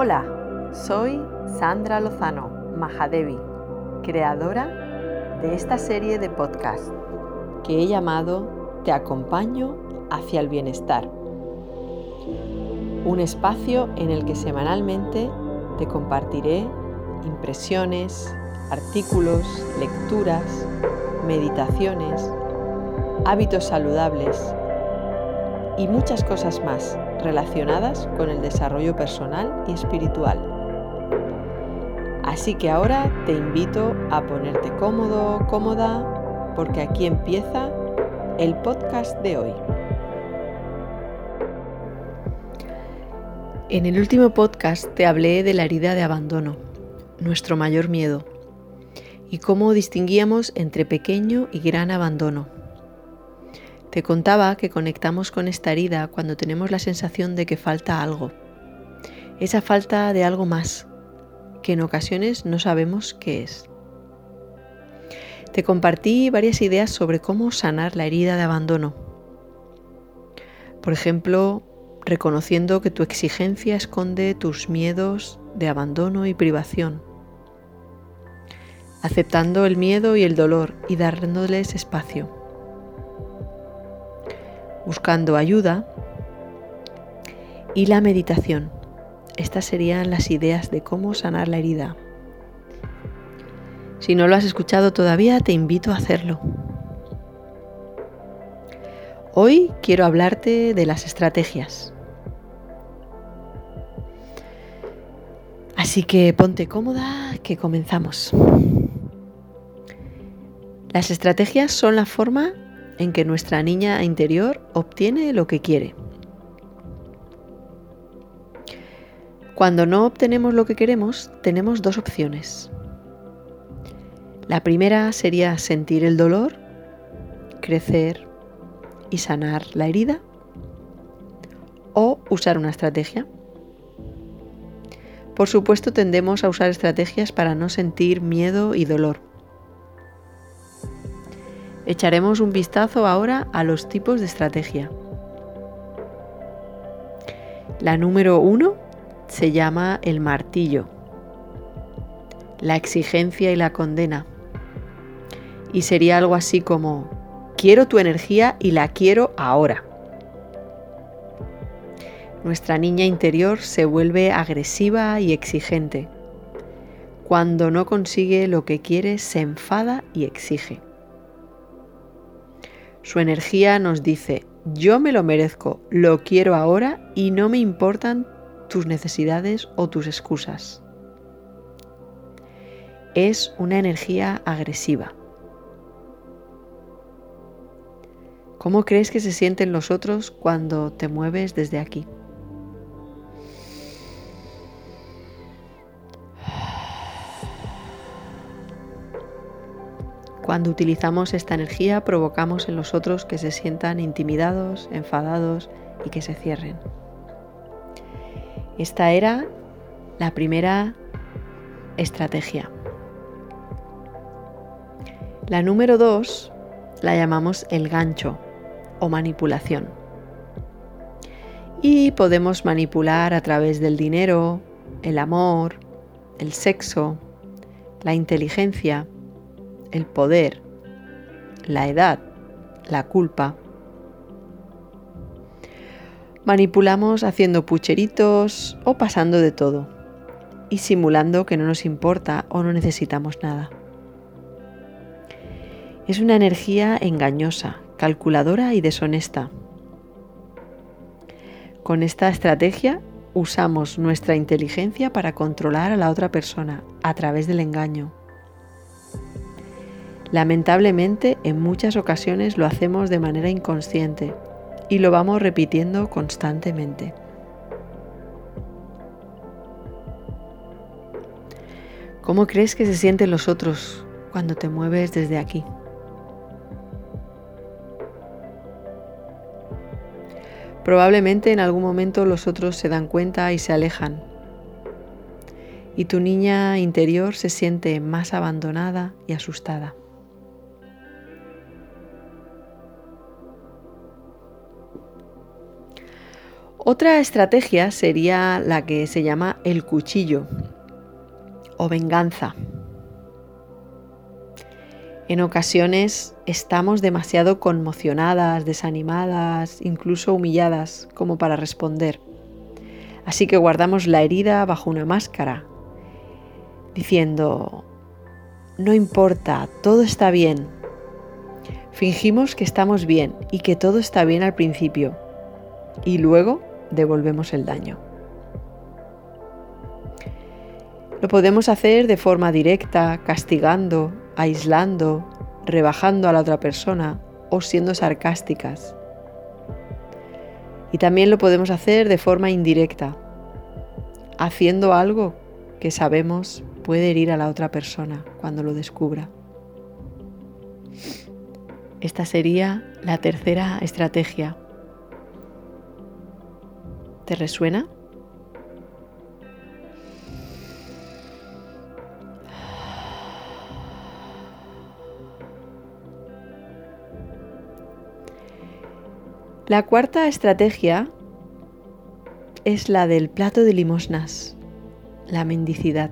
Hola, soy Sandra Lozano Mahadevi, creadora de esta serie de podcast que he llamado Te acompaño hacia el bienestar. Un espacio en el que semanalmente te compartiré impresiones, artículos, lecturas, meditaciones, hábitos saludables y muchas cosas más relacionadas con el desarrollo personal y espiritual. Así que ahora te invito a ponerte cómodo, cómoda, porque aquí empieza el podcast de hoy. En el último podcast te hablé de la herida de abandono, nuestro mayor miedo, y cómo distinguíamos entre pequeño y gran abandono. Te contaba que conectamos con esta herida cuando tenemos la sensación de que falta algo. Esa falta de algo más, que en ocasiones no sabemos qué es. Te compartí varias ideas sobre cómo sanar la herida de abandono. Por ejemplo, reconociendo que tu exigencia esconde tus miedos de abandono y privación. Aceptando el miedo y el dolor y dándoles espacio buscando ayuda y la meditación. Estas serían las ideas de cómo sanar la herida. Si no lo has escuchado todavía, te invito a hacerlo. Hoy quiero hablarte de las estrategias. Así que ponte cómoda, que comenzamos. Las estrategias son la forma en que nuestra niña interior obtiene lo que quiere. Cuando no obtenemos lo que queremos, tenemos dos opciones. La primera sería sentir el dolor, crecer y sanar la herida, o usar una estrategia. Por supuesto, tendemos a usar estrategias para no sentir miedo y dolor. Echaremos un vistazo ahora a los tipos de estrategia. La número uno se llama el martillo, la exigencia y la condena. Y sería algo así como, quiero tu energía y la quiero ahora. Nuestra niña interior se vuelve agresiva y exigente. Cuando no consigue lo que quiere, se enfada y exige. Su energía nos dice, yo me lo merezco, lo quiero ahora y no me importan tus necesidades o tus excusas. Es una energía agresiva. ¿Cómo crees que se sienten los otros cuando te mueves desde aquí? Cuando utilizamos esta energía provocamos en los otros que se sientan intimidados, enfadados y que se cierren. Esta era la primera estrategia. La número dos la llamamos el gancho o manipulación. Y podemos manipular a través del dinero, el amor, el sexo, la inteligencia el poder, la edad, la culpa. Manipulamos haciendo pucheritos o pasando de todo y simulando que no nos importa o no necesitamos nada. Es una energía engañosa, calculadora y deshonesta. Con esta estrategia usamos nuestra inteligencia para controlar a la otra persona a través del engaño. Lamentablemente, en muchas ocasiones lo hacemos de manera inconsciente y lo vamos repitiendo constantemente. ¿Cómo crees que se sienten los otros cuando te mueves desde aquí? Probablemente en algún momento los otros se dan cuenta y se alejan. Y tu niña interior se siente más abandonada y asustada. Otra estrategia sería la que se llama el cuchillo o venganza. En ocasiones estamos demasiado conmocionadas, desanimadas, incluso humilladas como para responder. Así que guardamos la herida bajo una máscara, diciendo, no importa, todo está bien. Fingimos que estamos bien y que todo está bien al principio y luego devolvemos el daño. Lo podemos hacer de forma directa, castigando, aislando, rebajando a la otra persona o siendo sarcásticas. Y también lo podemos hacer de forma indirecta, haciendo algo que sabemos puede herir a la otra persona cuando lo descubra. Esta sería la tercera estrategia. ¿Te resuena? La cuarta estrategia es la del plato de limosnas, la mendicidad.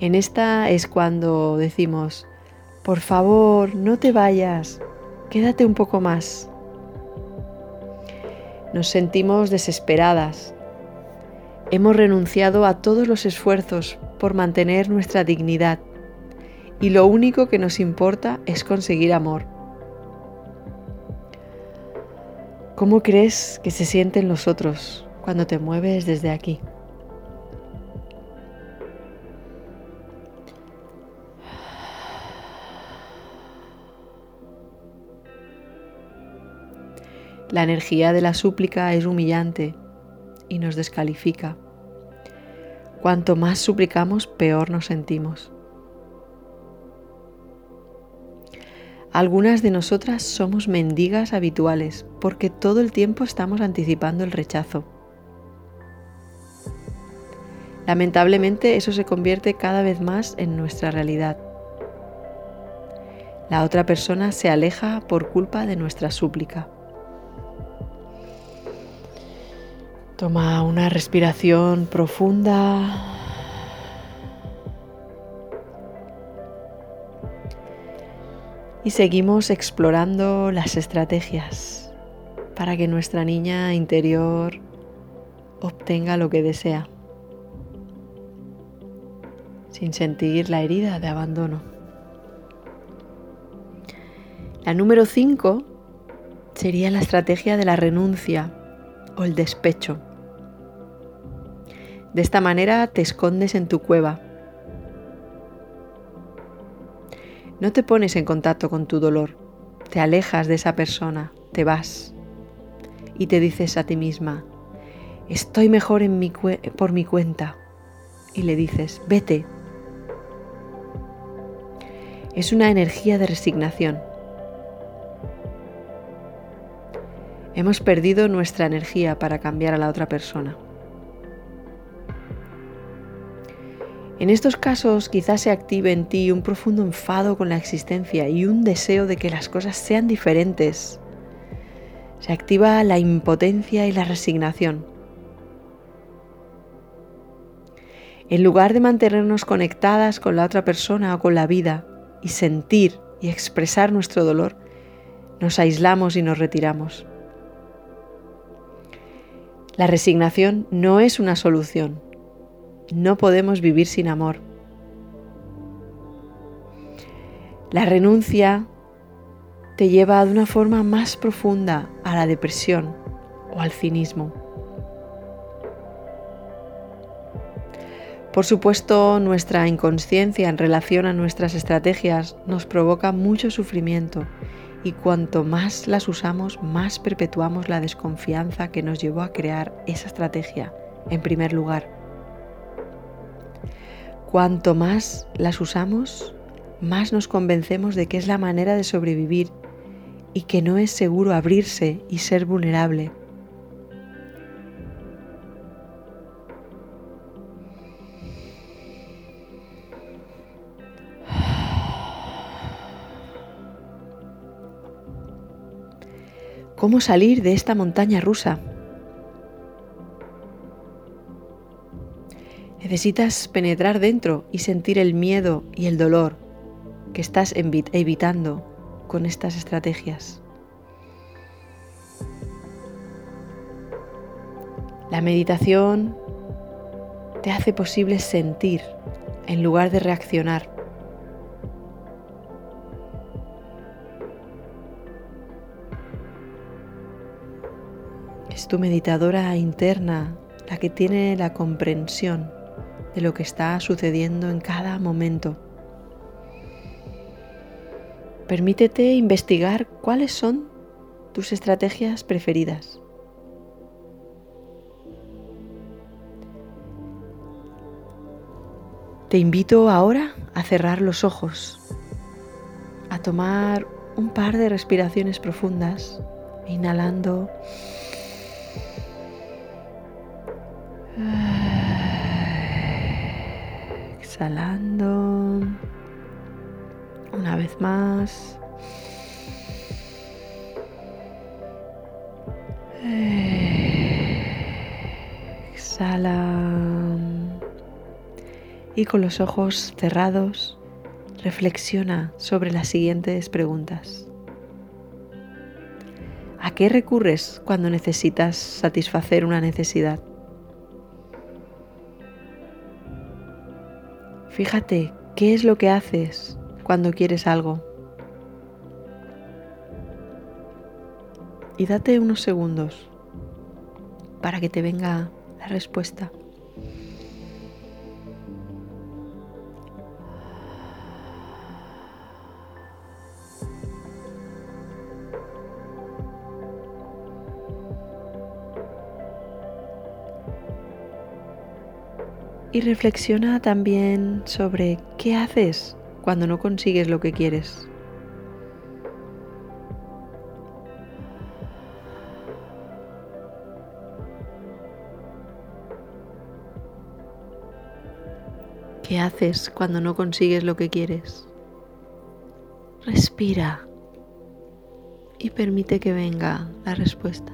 En esta es cuando decimos, por favor, no te vayas, quédate un poco más. Nos sentimos desesperadas. Hemos renunciado a todos los esfuerzos por mantener nuestra dignidad y lo único que nos importa es conseguir amor. ¿Cómo crees que se sienten los otros cuando te mueves desde aquí? La energía de la súplica es humillante y nos descalifica. Cuanto más suplicamos, peor nos sentimos. Algunas de nosotras somos mendigas habituales porque todo el tiempo estamos anticipando el rechazo. Lamentablemente eso se convierte cada vez más en nuestra realidad. La otra persona se aleja por culpa de nuestra súplica. Toma una respiración profunda. Y seguimos explorando las estrategias para que nuestra niña interior obtenga lo que desea, sin sentir la herida de abandono. La número 5 sería la estrategia de la renuncia o el despecho. De esta manera te escondes en tu cueva. No te pones en contacto con tu dolor, te alejas de esa persona, te vas y te dices a ti misma, estoy mejor por mi cuenta. Y le dices, vete. Es una energía de resignación Hemos perdido nuestra energía para cambiar a la otra persona. En estos casos quizás se active en ti un profundo enfado con la existencia y un deseo de que las cosas sean diferentes. Se activa la impotencia y la resignación. En lugar de mantenernos conectadas con la otra persona o con la vida y sentir y expresar nuestro dolor, nos aislamos y nos retiramos. La resignación no es una solución. No podemos vivir sin amor. La renuncia te lleva de una forma más profunda a la depresión o al cinismo. Por supuesto, nuestra inconsciencia en relación a nuestras estrategias nos provoca mucho sufrimiento y cuanto más las usamos, más perpetuamos la desconfianza que nos llevó a crear esa estrategia en primer lugar. Cuanto más las usamos, más nos convencemos de que es la manera de sobrevivir y que no es seguro abrirse y ser vulnerable cómo salir de esta montaña rusa. Necesitas penetrar dentro y sentir el miedo y el dolor que estás evitando con estas estrategias. La meditación te hace posible sentir en lugar de reaccionar. Tu meditadora interna la que tiene la comprensión de lo que está sucediendo en cada momento. Permítete investigar cuáles son tus estrategias preferidas. Te invito ahora a cerrar los ojos, a tomar un par de respiraciones profundas, inhalando. Exhalando. Una vez más. Exhala. Y con los ojos cerrados, reflexiona sobre las siguientes preguntas. ¿A qué recurres cuando necesitas satisfacer una necesidad? Fíjate qué es lo que haces cuando quieres algo. Y date unos segundos para que te venga la respuesta. Y reflexiona también sobre qué haces cuando no consigues lo que quieres. ¿Qué haces cuando no consigues lo que quieres? Respira y permite que venga la respuesta.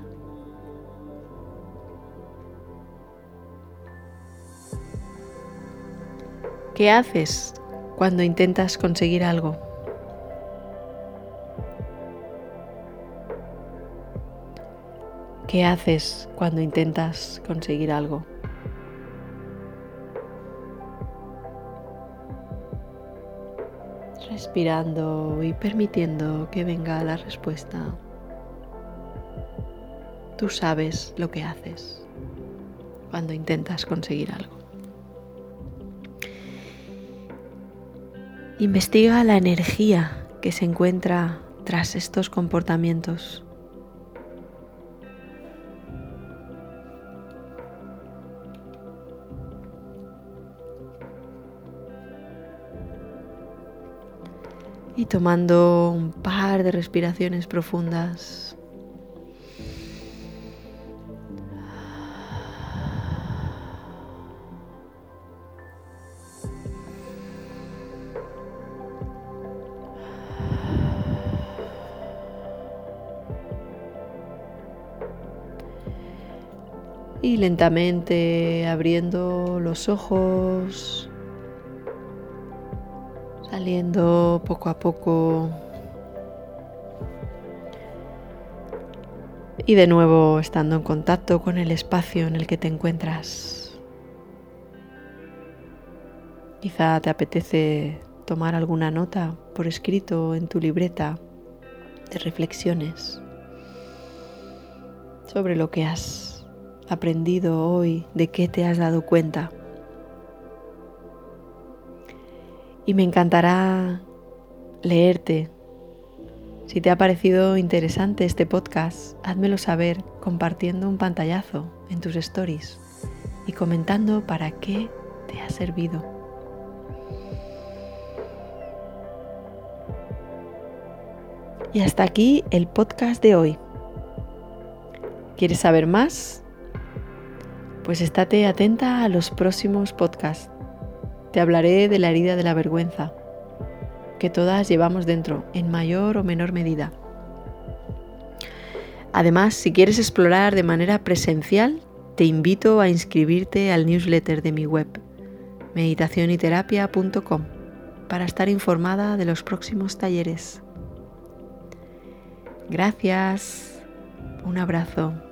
¿Qué haces cuando intentas conseguir algo? ¿Qué haces cuando intentas conseguir algo? Respirando y permitiendo que venga la respuesta. Tú sabes lo que haces cuando intentas conseguir algo. Investiga la energía que se encuentra tras estos comportamientos. Y tomando un par de respiraciones profundas, lentamente abriendo los ojos, saliendo poco a poco y de nuevo estando en contacto con el espacio en el que te encuentras. Quizá te apetece tomar alguna nota por escrito en tu libreta de reflexiones sobre lo que has aprendido hoy, de qué te has dado cuenta. Y me encantará leerte. Si te ha parecido interesante este podcast, házmelo saber compartiendo un pantallazo en tus stories y comentando para qué te ha servido. Y hasta aquí el podcast de hoy. ¿Quieres saber más? Pues estate atenta a los próximos podcasts. Te hablaré de la herida de la vergüenza, que todas llevamos dentro, en mayor o menor medida. Además, si quieres explorar de manera presencial, te invito a inscribirte al newsletter de mi web meditacionyterapia.com para estar informada de los próximos talleres. Gracias. Un abrazo.